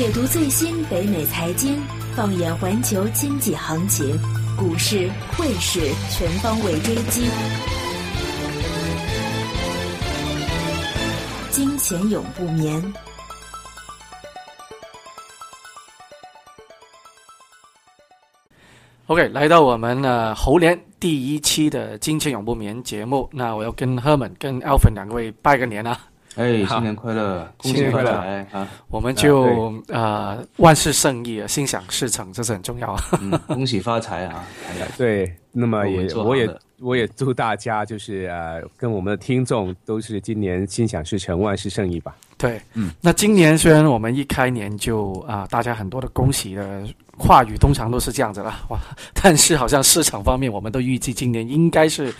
解读最新北美财经，放眼环球经济行情，股市、汇市全方位追击，金钱永不眠。OK，来到我们呃猴年第一期的《金钱永不眠》节目，那我要跟 Herman、跟 Alvin 两位拜个年啊！哎，新年快乐，新年快乐恭喜发财啊！我们就呃万事胜意啊，心想事成，这是很重要啊。嗯，恭喜发财啊！哎对，那么也我也我也祝大家就是呃，跟我们的听众都是今年心想事成，万事胜意吧。对，嗯，那今年虽然我们一开年就啊、大家很多的恭喜的话语，通常都是这样子啦，哇，但是好像市场方面，我们都预计今年应该是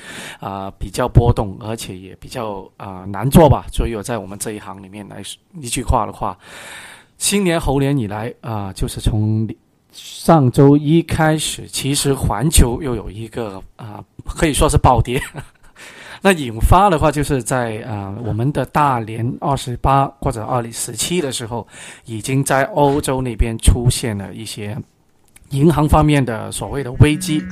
啊、比较波动，而且也比较啊、难做吧。所以我在我们这一行里面来说一句话的话，新年猴年以来啊、就是从上周一开始，其实环球又有一个啊、可以说是暴跌。那引发的话，就是在啊、我们的大连二十八或者二十七的时候，已经在欧洲那边出现了一些银行方面的所谓的危机。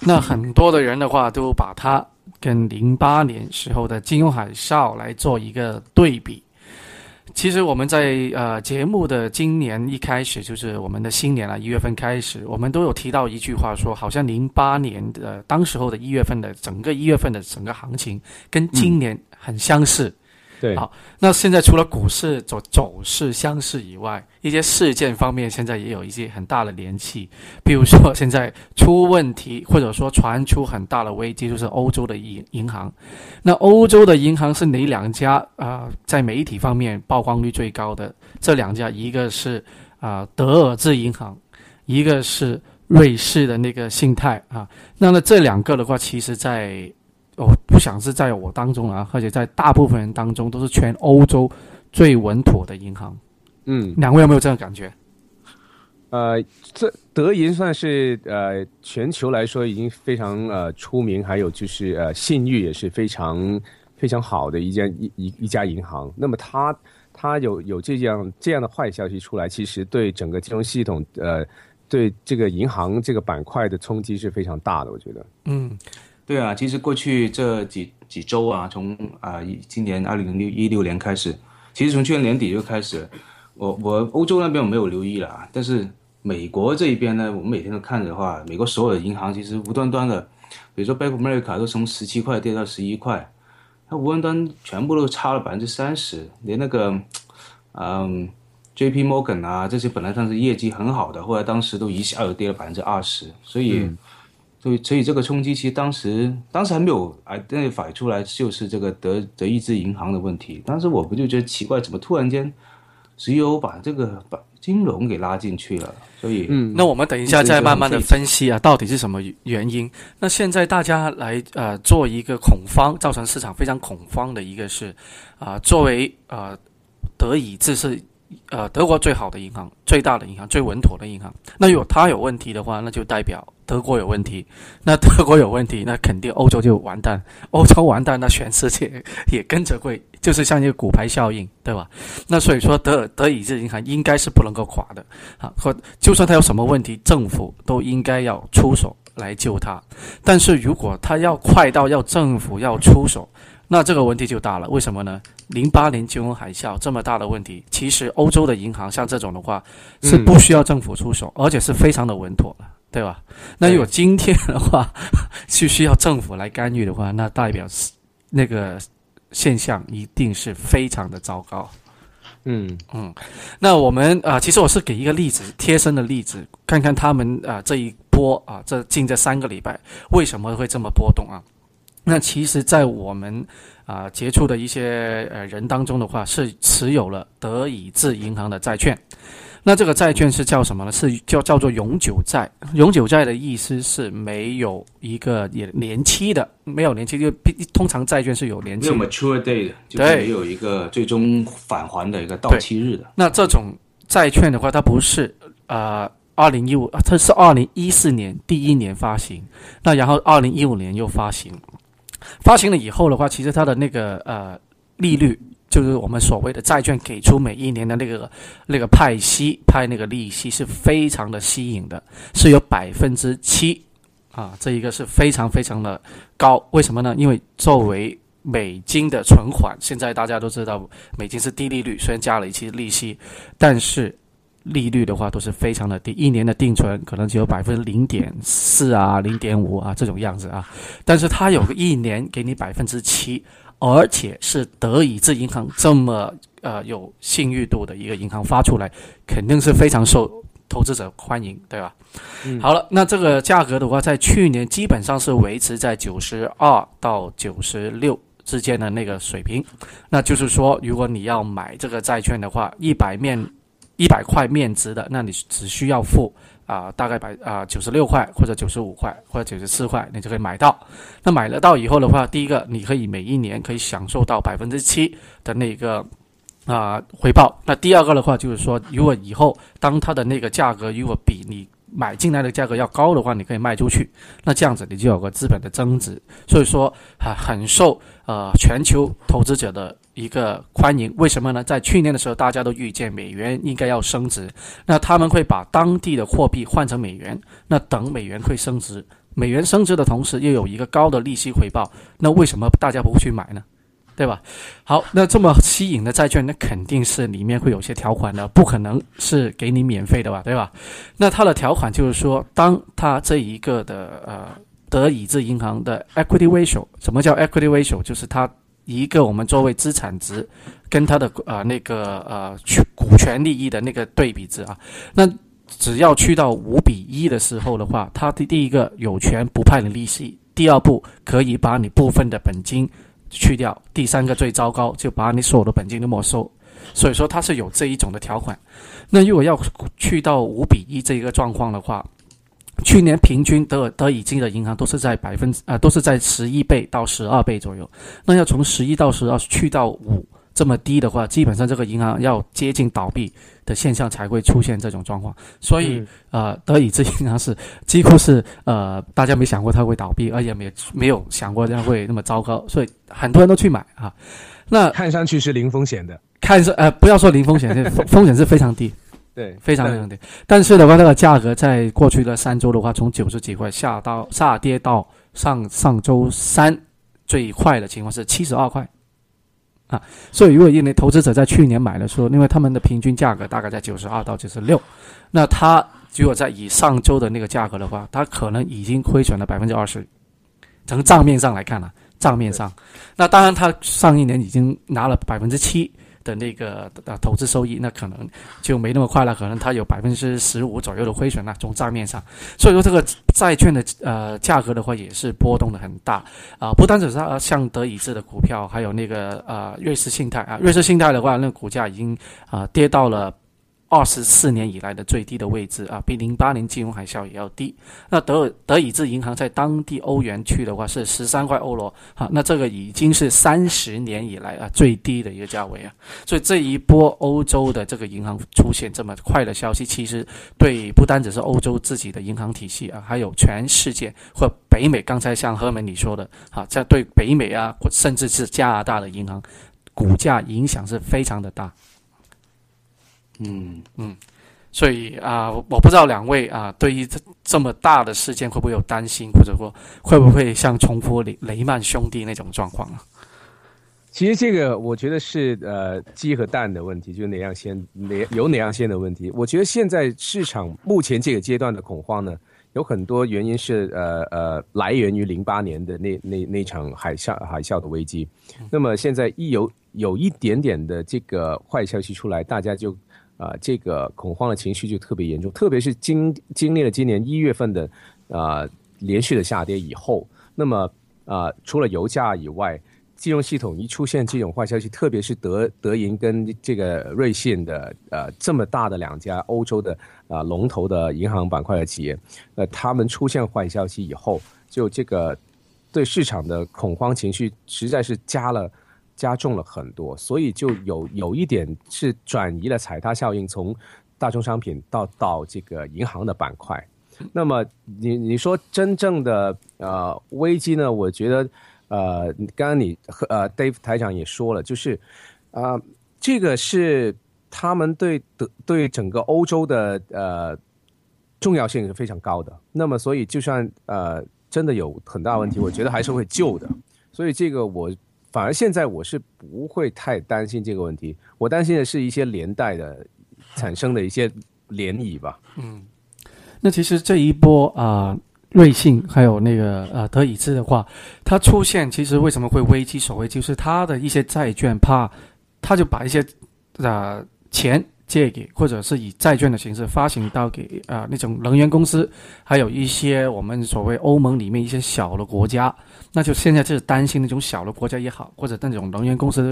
那很多的人的话，都把它跟零八年时候的金融海啸来做一个对比。其实我们在呃节目的今年一开始，就是我们的新年啊，一月份开始，我们都有提到一句话说，好像零八年的当时候的一月份的整个一月份的整个行情跟今年很相似。对，好那现在除了股市走走势相似以外，一些事件方面现在也有一些很大的联系。比如说现在出问题，或者说传出很大的危机，就是欧洲的银银行。那欧洲的银行是哪两家啊、在媒体方面曝光率最高的这两家，一个是啊、德尔兹银行，一个是瑞士的那个信贷啊。那么这两个的话，其实在我不想是在我当中啊，而且在大部分人当中都是全欧洲最稳妥的银行。嗯，两位有没有这样感觉？呃，这德银算是呃全球来说已经非常呃出名，还有就是呃信誉也是非常非常好的一家一一一家银行。那么它它有有这样这样的坏消息出来，其实对整个金融系统呃对这个银行这个板块的冲击是非常大的，我觉得。嗯，对啊，其实过去这几几周啊，从啊、一今年二零六一六年开始，其实从去年年底就开始，我我欧洲那边我没有留意了啊，但是美国这一边呢，我们每天都看着的话，美国所有的银行其实无端端的，比如说 Bank of America 都从十七块跌到十一块，它无端端全部都差了百分之三十，连那个嗯 J.P. Morgan 啊这些本来算是业绩很好的，后来当时都一下就跌了百分之二十，所以。所以，所以这个冲击其实当时当时还没有 identify 出来，就是这个德德意志银行的问题。当时我不就觉得奇怪，怎么突然间石油把这个把金融给拉进去了？所以，嗯，那我们等一下再慢慢的分析啊，到底是什么原因？那现在大家来呃做一个恐慌，造成市场非常恐慌的一个是啊、作为呃德意志是呃德国最好的银行、最大的银行、最稳妥的银行。那如果它有问题的话，那就代表德国有问题。那德国有问题，那肯定欧洲就完蛋。欧洲完蛋，那全世界也跟着会，就是像一个骨牌效应，对吧？那所以说德德意志银行应该是不能够垮的啊，或就算它有什么问题，政府都应该要出手来救它。但是如果它要快到要政府要出手，那这个问题就大了。为什么呢？零八年金融海啸这么大的问题，其实欧洲的银行像这种的话是不需要政府出手，而且是非常的稳妥的，对吧？那如果今天的话 是需要政府来干预的话，那代表是那个现象一定是非常的糟糕。嗯那我们啊、其实我是给一个例子，贴身的例子，看看他们啊、这一波啊，这近这三个礼拜为什么会这么波动啊？那其实，在我们啊、接触的一些呃人当中的话，是持有了德意志银行的债券。那这个债券是叫什么呢？是叫叫做永久债。永久债的意思是没有一个也年期的，没有年期，就通常债券是有年没有期的。mature date，就是对没有一个最终返还的一个到期日的。那这种债券的话，它不是呃二零一五，它是二零一四年第一年发行，那然后二零一五年又发行，发行了以后的话，其实它的那个呃利率就是我们所谓的债券给出每一年的那个那个派息派那个利息是非常的吸引的，是有百分之七啊，这一个是非常非常的高。为什么呢？因为作为美金的存款，现在大家都知道美金是低利率，虽然加了一些利息，但是利率的话都是非常的低，一年的定存可能只有百分之零点四啊、零点五啊这种样子啊，但是它有个一年给你百分之七。而且是德意志银行这么呃有信誉度的一个银行发出来，肯定是非常受投资者欢迎，对吧？嗯，好了，那这个价格的话，在去年基本上是维持在九十二到九十六之间的那个水平。那就是说，如果你要买这个债券的话，一百面一百块面值的，那你只需要付。啊，大概百啊九十六块或者九十五块或者九十四块，你就可以买到。那买了到以后的话，第一个你可以每一年可以享受到百分之七的那个啊回报。那第二个的话就是说，如果以后当它的那个价格如果比你买进来的价格要高的话，你可以卖出去。那这样子你就有个资本的增值。所以说啊，很受呃全球投资者的。一个欢迎，为什么呢？在去年的时候，大家都预见美元应该要升值，那他们会把当地的货币换成美元，那等美元会升值，美元升值的同时又有一个高的利息回报，那为什么大家不去买呢？对吧？好，那这么吸引的债券，那肯定是里面会有些条款的，不可能是给你免费的吧？对吧？那它的条款就是说，当它这一个的呃德意志银行的 equity ratio，什么叫 equity ratio？就是它。一个我们作为资产值跟它的呃那个呃股权利益的那个对比值啊，那只要去到五比一的时候的话，它的第一个有权不派你利息，第二步可以把你部分的本金去掉，第三个最糟糕就把你所有的本金都没收，所以说它是有这一种的条款。那如果要去到五比一这一个状况的话，去年平均德德意志的银行都是在百分之啊，都是在十一倍到十二倍左右。那要从十一到十二去到五这么低的话，基本上这个银行要接近倒闭的现象才会出现这种状况。所以呃，德意志银行是几乎是呃，大家没想过它会倒闭，而且没没有想过它会那么糟糕，所以很多人都去买啊。那看上去是零风险的，看是呃，不要说零风险，风风险是非常低。对，非常非常低。但是的话，那个价格在过去的三周的话，从九十几块下到下跌到上上周三最快的情况是七十二块啊。所以，如果因为投资者在去年买的时候，因为他们的平均价格大概在九十二到九十六，那他如果在以上周的那个价格的话，他可能已经亏损了百分之二十。从账面上来看呢，账面上，那当然他上一年已经拿了百分之七。的那个呃投资收益，那可能就没那么快了，可能它有百分之十五左右的亏损了，从账面上。所以说这个债券的呃价格的话，也是波动的很大啊，不单只是像德意志的股票，还有那个呃瑞士信贷啊，瑞士信贷的话，那股价已经啊跌到了。二十四年以来的最低的位置啊，比零八年金融海啸也要低。那德尔德意志银行在当地欧元区的话是十三块欧罗，好，那这个已经是三十年以来啊最低的一个价位啊。所以这一波欧洲的这个银行出现这么快的消息，其实对不单只是欧洲自己的银行体系啊，还有全世界或北美。刚才像赫门你说的，好，这对北美啊，甚至是加拿大的银行股价影响是非常的大。嗯嗯，所以啊，我不知道两位啊，对于这这么大的事件会不会有担心，或者说会不会像重复雷雷曼兄弟那种状况啊？其实这个我觉得是呃鸡和蛋的问题，就是哪样先哪有哪样先的问题。我觉得现在市场目前这个阶段的恐慌呢，有很多原因是呃呃来源于零八年的那那那场海啸海啸的危机。那么现在一有有一点点的这个坏消息出来，大家就。啊，这个恐慌的情绪就特别严重，特别是经经历了今年一月份的啊连续的下跌以后，那么啊除了油价以外，金融系统一出现这种坏消息，特别是德德银跟这个瑞信的呃这么大的两家欧洲的啊龙头的银行板块的企业，呃他们出现坏消息以后，就这个对市场的恐慌情绪实在是加了。加重了很多，所以就有有一点是转移了踩踏效应，从大宗商品到到这个银行的板块。那么你你说真正的呃危机呢？我觉得呃，刚刚你和呃 Dave 台长也说了，就是啊，这个是他们对的对整个欧洲的呃重要性是非常高的。那么，所以就算呃真的有很大问题，我觉得还是会救的。所以这个我反而现在我是不会太担心这个问题，我担心的是一些连带的 产生的一些涟漪吧。嗯，那其实这一波啊。瑞信还有那个呃德意志的话，它出现其实为什么会危机？所谓就是它的一些债券怕，它就把一些呃钱借给，或者是以债券的形式发行到给啊那种能源公司，还有一些我们所谓欧盟里面一些小的国家，那就现在就是担心那种小的国家也好，或者那种能源公司，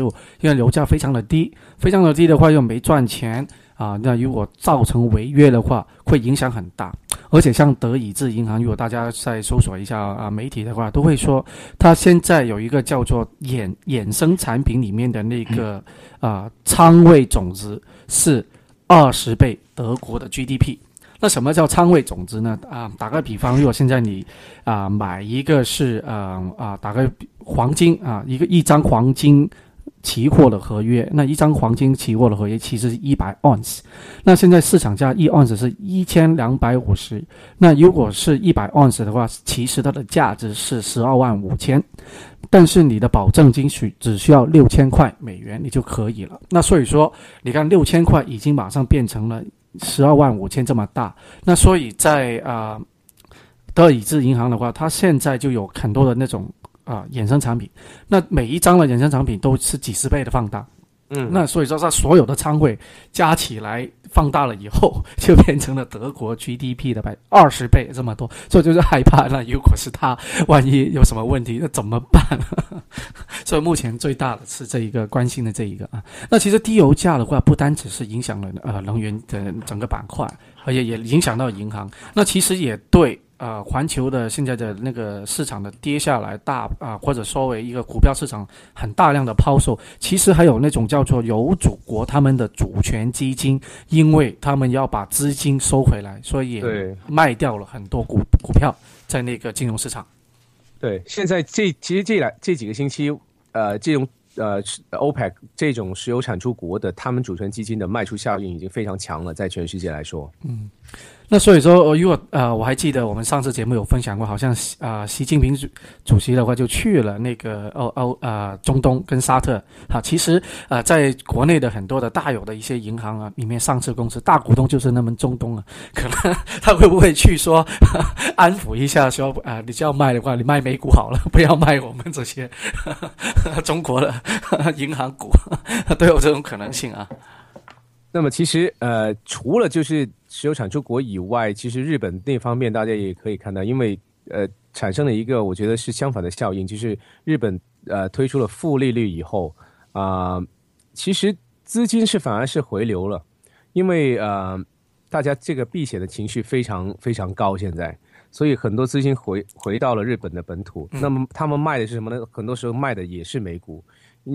因为油价非常的低，非常的低的话又没赚钱。啊，那如果造成违约的话，会影响很大。而且像德意志银行，如果大家再搜索一下啊媒体的话，都会说，它现在有一个叫做衍衍生产品里面的那个啊仓位总值是二十倍德国的 GDP。那什么叫仓位总值呢？啊，打个比方，如果现在你啊买一个是啊啊打个黄金啊一个一张黄金。期货的合约，那一张黄金期货的合约其实是一百盎司，那现在市场价一盎司是一千两百五十，那如果是一百盎司的话，其实它的价值是十二万五千，但是你的保证金需只需要六千块美元，你就可以了。那所以说，你看六千块已经马上变成了十二万五千这么大，那所以在啊德意志银行的话，它现在就有很多的那种。啊，衍生产品，那每一张的衍生产品都是几十倍的放大，嗯，那所以说它所有的仓位加起来放大了以后，就变成了德国 GDP 的百二十倍这么多，所以就是害怕，那如果是它万一有什么问题，那怎么办？所以目前最大的是这一个关心的这一个啊，那其实低油价的话，不单只是影响了呃能源的整个板块，而且也影响到银行，那其实也对。呃，环球的现在的那个市场的跌下来大啊，或者说为一个股票市场很大量的抛售，其实还有那种叫做有主国他们的主权基金，因为他们要把资金收回来，所以卖掉了很多股股票在那个金融市场。对，现在这其实这两这几个星期，呃，这种呃，OPEC 这种石油产出国的他们主权基金的卖出效应已经非常强了，在全世界来说，嗯。那所以说，如果呃，我还记得我们上次节目有分享过，好像啊，习近平主席的话就去了那个欧欧啊中东跟沙特。好，其实啊，在国内的很多的大有的一些银行啊，里面上市公司大股东就是那么中东啊，可能他会不会去说 安抚一下，说啊，你就要卖的话，你卖美股好了，不要卖我们这些中国的银行股，都有这种可能性啊。那么其实呃，除了就是石油产出国以外，其实日本那方面大家也可以看到，因为呃产生了一个我觉得是相反的效应，就是日本呃推出了负利率以后啊，其实资金是反而是回流了，因为呃大家这个避险的情绪非常非常高，现在，所以很多资金回回到了日本的本土，那么他们卖的是什么呢？很多时候卖的也是美股。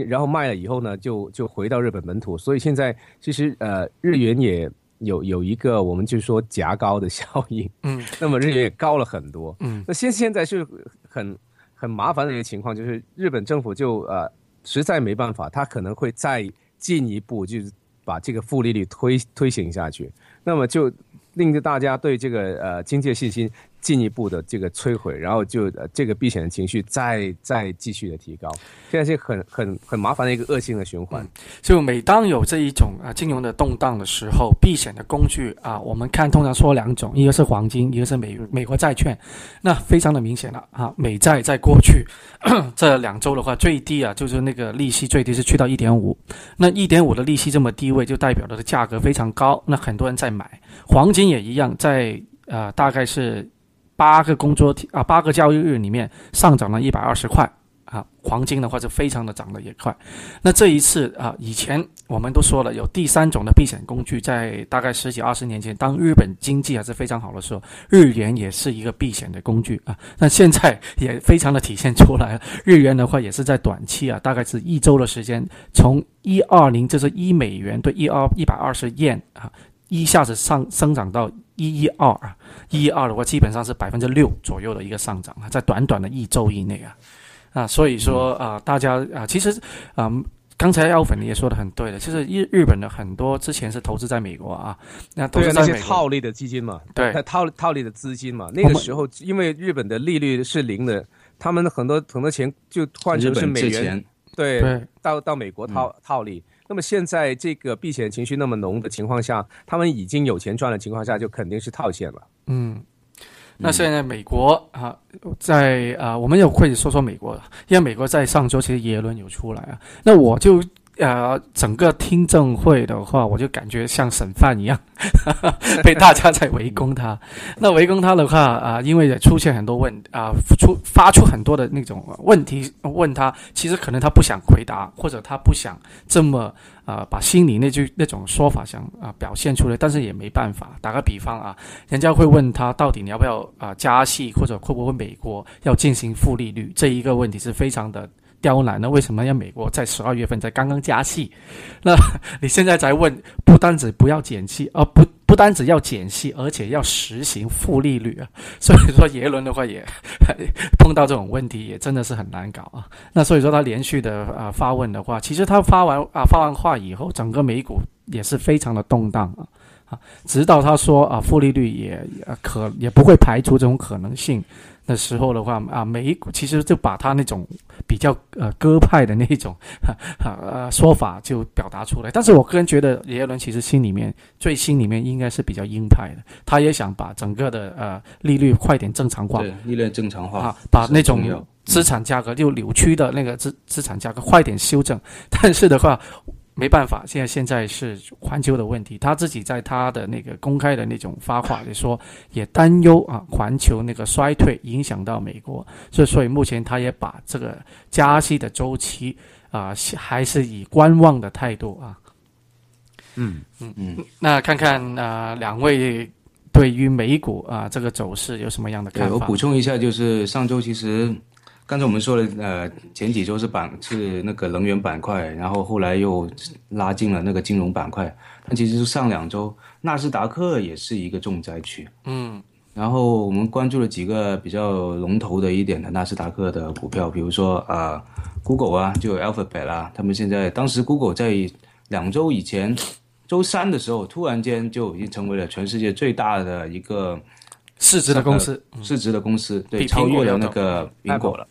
然后卖了以后呢，就就回到日本本土，所以现在其实呃日元也有有一个我们就说夹高的效应，嗯，那么日元也高了很多，嗯，那现现在是很很麻烦的一个情况，就是日本政府就呃实在没办法，他可能会再进一步就是把这个负利率推推行下去，那么就令着大家对这个呃经济信心。进一步的这个摧毁，然后就这个避险的情绪再再继续的提高，现在是很很很麻烦的一个恶性的循环。就每当有这一种啊金融的动荡的时候，避险的工具啊，我们看通常说两种，一个是黄金，一个是美美国债券。那非常的明显了啊，美债在过去 这两周的话，最低啊就是那个利息最低是去到一点五，那一点五的利息这么低位，就代表它的价格非常高，那很多人在买。黄金也一样，在呃大概是。八个工作啊，八个交易日里面上涨了一百二十块啊，黄金的话就非常的涨得也快。那这一次啊，以前我们都说了有第三种的避险工具，在大概十几二十年前，当日本经济还是非常好的时候，日元也是一个避险的工具啊。那现在也非常的体现出来了，日元的话也是在短期啊，大概是一周的时间，从一二零就是一美元对一二一百二十 y 啊，一下子上生长到。一一二啊，一一二的话，基本上是百分之六左右的一个上涨啊，在短短的一周以内啊，啊，所以说啊，大家啊，其实啊，刚才奥粉你也说的很对的，就是日日本的很多之前是投资在美国啊，那投对啊，那些资在美国，套利的基金嘛，对。它套套利的资金嘛，那个时候因为日本的利率是零的，他们很多很多钱就换成是美元，对，对。到到美国套套利。那么现在这个避险情绪那么浓的情况下，他们已经有钱赚的情况下，就肯定是套现了。嗯，那现在美国啊，在啊，我们也会说说美国，因为美国在上周其实耶伦有出来啊，那我就呃，整个听证会的话，我就感觉像审犯一样，被大家在围攻他。那围攻他的话啊、因为也出现很多问啊、出发出很多的那种问题问他，其实可能他不想回答，或者他不想这么啊、把心里那句那种说法想啊、表现出来，但是也没办法。打个比方啊，人家会问他到底你要不要啊、加息，或者会不会美国要进行负利率这一个问题是非常的刁难的。为什么要美国在十二月份才刚刚加息？那你现在才问，不单止不要减息，而、不不单止要减息，而且要实行负利率啊。所以说耶伦的话也碰到这种问题，也真的是很难搞啊。那所以说他连续的啊、发问的话，其实他发完啊发完话以后，整个美股也是非常的动荡啊。啊，直到他说啊，负利率也呃可也不会排除这种可能性的时候的话啊，美股其实就把他那种比较呃鸽派的那种呃说法就表达出来。但是我个人觉得耶伦其实心里面最心里面应该是比较鹰派的，他也想把整个的呃利率快点正常化对，利率正常化啊，把那种资产价格就扭曲的那个资资产价格快点修正。但是的话，没办法，现在现在是环球的问题，他自己在他的那个公开的那种发话里说，也担忧啊环球那个衰退影响到美国，所以所以目前他也把这个加息的周期啊还是以观望的态度啊。嗯嗯嗯，那看看啊两位对于美股啊这个走势有什么样的看法？我补充一下，就是上周其实刚才我们说了，呃，前几周是板是那个能源板块，然后后来又拉进了那个金融板块，但其实是上两周纳斯达克也是一个重灾区。嗯然后我们关注了几个比较龙头的一点的纳斯达克的股票，比如说啊、Google 啊，就有 Alphabet 啦、他们现在当时 Google 在两周以前，周三的时候，突然间就已经成为了全世界最大的一个市值的公司，市值的公司，对，超越了那个苹果了。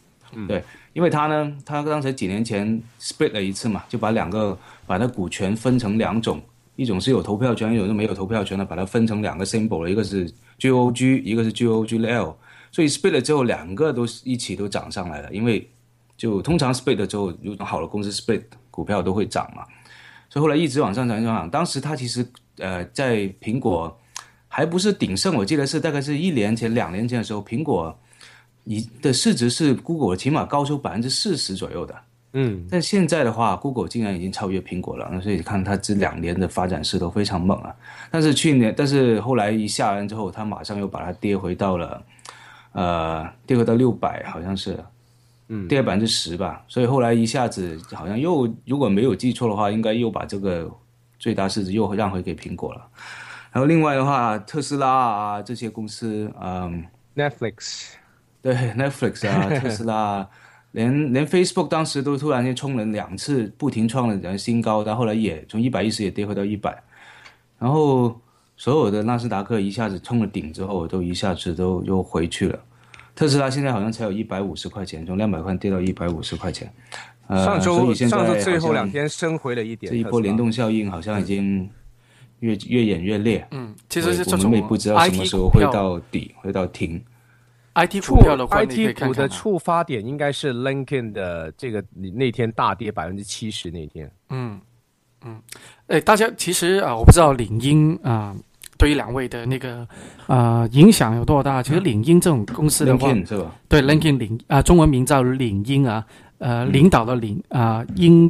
对，因为他呢，他刚才几年前 split 了一次嘛，就把两个把它股权分成两种，一种是有投票权，一种是没有投票权的，把它分成两个 symbol 了，一个是 GOG，一个是 GOGL。所以 split 了之后，两个都是一起都涨上来了，因为就通常 split 了之后，如果好的公司 split 股票都会涨嘛，所以后来一直往上涨，一直往上涨。当时他其实呃在苹果还不是鼎盛，我记得是大概是一年前、两年前的时候，苹果你的市值是 Google 起码高出百分之四十左右的。嗯，但现在的话，Google 竟然已经超越苹果了，那所以看它这两年的发展势头非常猛啊。但是去年，但是后来一下完之后，它马上又把它跌回到了，呃，跌回到六百，好像是，嗯，跌百分之十吧。所以后来一下子好像又，如果没有记错的话，应该又把这个最大市值又让回给苹果了。然后另外的话，特斯拉啊这些公司，嗯。Netflix，对 Netflix 啊，特斯拉啊，连连 Facebook 当时都突然间冲了两次，不停创了新高，但后来也从一百一十也跌回到一百，然后所有的纳斯达克一下子冲了顶之后，都一下子都又回去了。特斯拉现在好像才有一百五十块钱，从两百块跌到一百五十块钱。呃，上周上周最后两天升回了一点，这一波联动效应好像已经越越演越烈。嗯，其实是这我们也不知道什么时候会到底，会到停。IT 股票的话，你可以 IT 股的触发点应该是 Lincoln 的这个你那天大跌百分之七十那天，嗯，嗯，哎，大家其实啊、我不知道领英啊、对于两位的那个啊、影响有多大。其实领英这种公司的话，LinkedIn 是吧？对 LinkedIn 领啊、中文名叫领英啊，呃，领导的领啊、英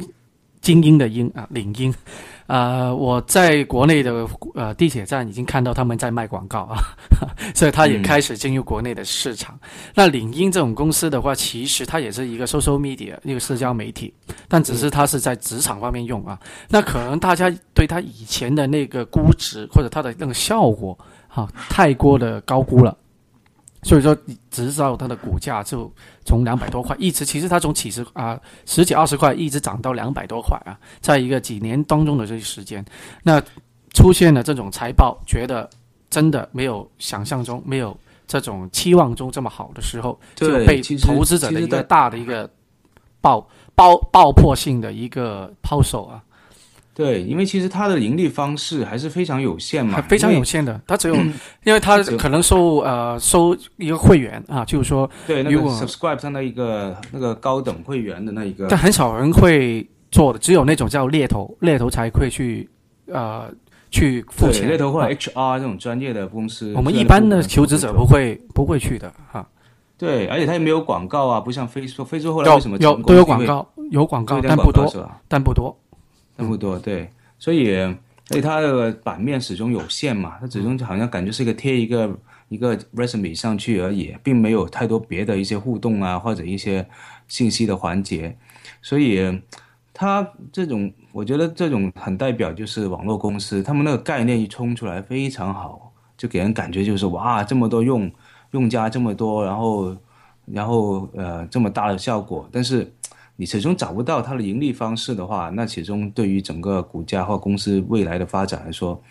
精英的英啊，领英。啊，我在国内的呃地铁站已经看到他们在卖广告啊，所以他也嗯开始进入国内的市场。那领英这种公司的话，其实它也是一个 social media 一个社交媒体，但只是它是在职场方面用啊。那可能大家对它以前的那个估值或者它的那个效果，哈、太过的高估了。所以说直到它的股价就从两百多块一直，其实它从几十啊十几二十块一直涨到两百多块啊，在一个几年当中的这些时间，那出现了这种财报，觉得真的没有想象中没有这种期望中这么好的时候，就被投资者的一个大的一个爆爆爆破性的一个抛售啊。对，因为其实它的盈利方式还是非常有限嘛，非常有限的。它 只有，因为它可能收呃收一个会员啊，就是说，对那个 subscribe 上的一个那个高等会员的那一个，但很少人会做的，只有那种叫猎头，猎头才会去呃去付钱。猎头或者 HR 这种专业的公司，我们一般的求职者不会不会去的哈。对，而且它也没有广告啊，不像飞书，飞书后来为什么有都有广告，有广告，但不多，但不多。那么多对，所以所以它的版面始终有限嘛，它始终好像感觉是一个贴一个一个 resume 上去而已，并没有太多别的一些互动啊或者一些信息的环节，所以它这种我觉得这种很代表就是网络公司，他们那个概念一冲出来非常好，就给人感觉就是哇这么多用用家这么多，然后然后呃这么大的效果，但是。你始终找不到它的盈利方式的话，那始终对于整个股价或公司未来的发展来说，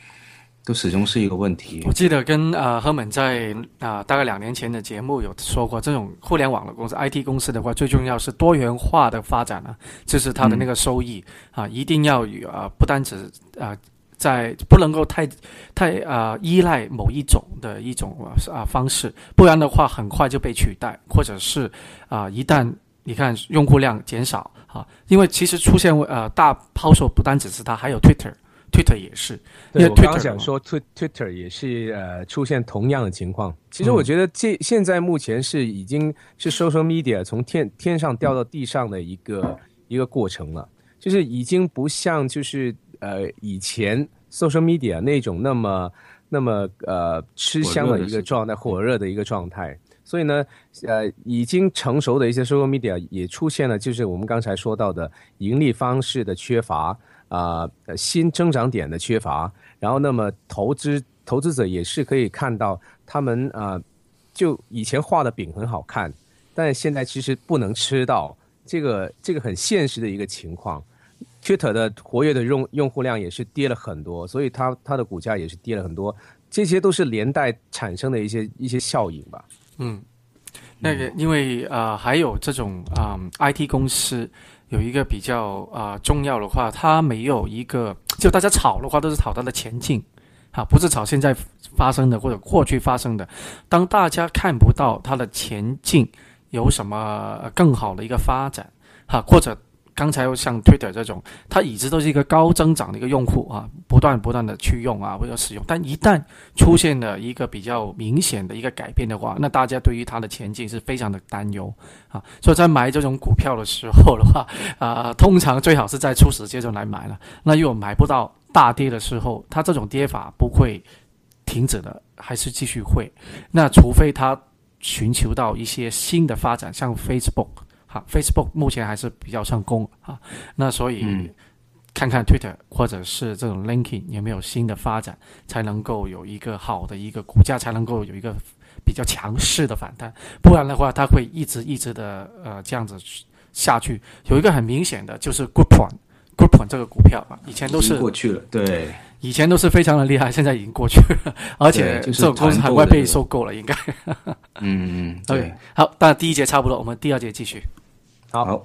都始终是一个问题。我记得跟呃赫本在啊大概两年前的节目有说过，这种互联网的公司、IT 公司的话，最重要是多元化的发展啊，就是它的那个收益啊，一定要有啊，不单只啊在不能够太太啊依赖某一种的一种啊方式，不然的话很快就被取代，或者是啊一旦。你看用户量减少啊，因为其实出现呃大抛售不单只是它，还有 Twitter，Twitter 也是。对我刚想说，Twitter 也是呃出现同样的情况。其实我觉得这现在目前是已经是 social media 从天天上掉到地上的一个一个过程了，就是已经不像就是呃以前 social media 那种那么那么呃吃香的一个状态，火热的一个状态。所以呢，呃，已经成熟的一些 social media 也出现了，就是我们刚才说到的盈利方式的缺乏啊，新增长点的缺乏。然后，那么投资投资者也是可以看到，他们啊，就以前画的饼很好看，但现在其实不能吃到。这个这个很现实的一个情况，Twitter 的活跃的用用户量也是跌了很多，所以它它的股价也是跌了很多。这些都是连带产生的一些一些效应吧。嗯，那个因为啊，还有这种啊，IT 公司有一个比较啊重要的话，它没有一个，就大家炒的话都是炒它的前进，啊，不是炒现在发生的或者过去发生的。当大家看不到它的前进有什么更好的一个发展，哈，或者。刚才像 Twitter 这种，它一直都是一个高增长的一个用户啊，不断不断的去用啊或者使用，但一旦出现了一个比较明显的一个改变的话，那大家对于它的前景是非常的担忧啊。所以在买这种股票的时候的话，啊，通常最好是在初始阶段来买了。那如果买不到大跌的时候，它这种跌法不会停止的，还是继续会。那除非它寻求到一些新的发展，像 Facebook。好，Facebook 目前还是比较成功啊。那所以看看 Twitter 或者是这种 Linking 有没有新的发展，才能够有一个好的一个股价，才能够有一个比较强势的反弹。不然的话，它会一直一直的呃这样子下去。有一个很明显的就是 Groupon，Groupon 这个股票啊，以前都是过去了，对，以前都是非常的厉害，现在已经过去了，而且这种公司很快被收购了，应该。嗯 嗯，对。好，那第一节差不多，我们第二节继续。好。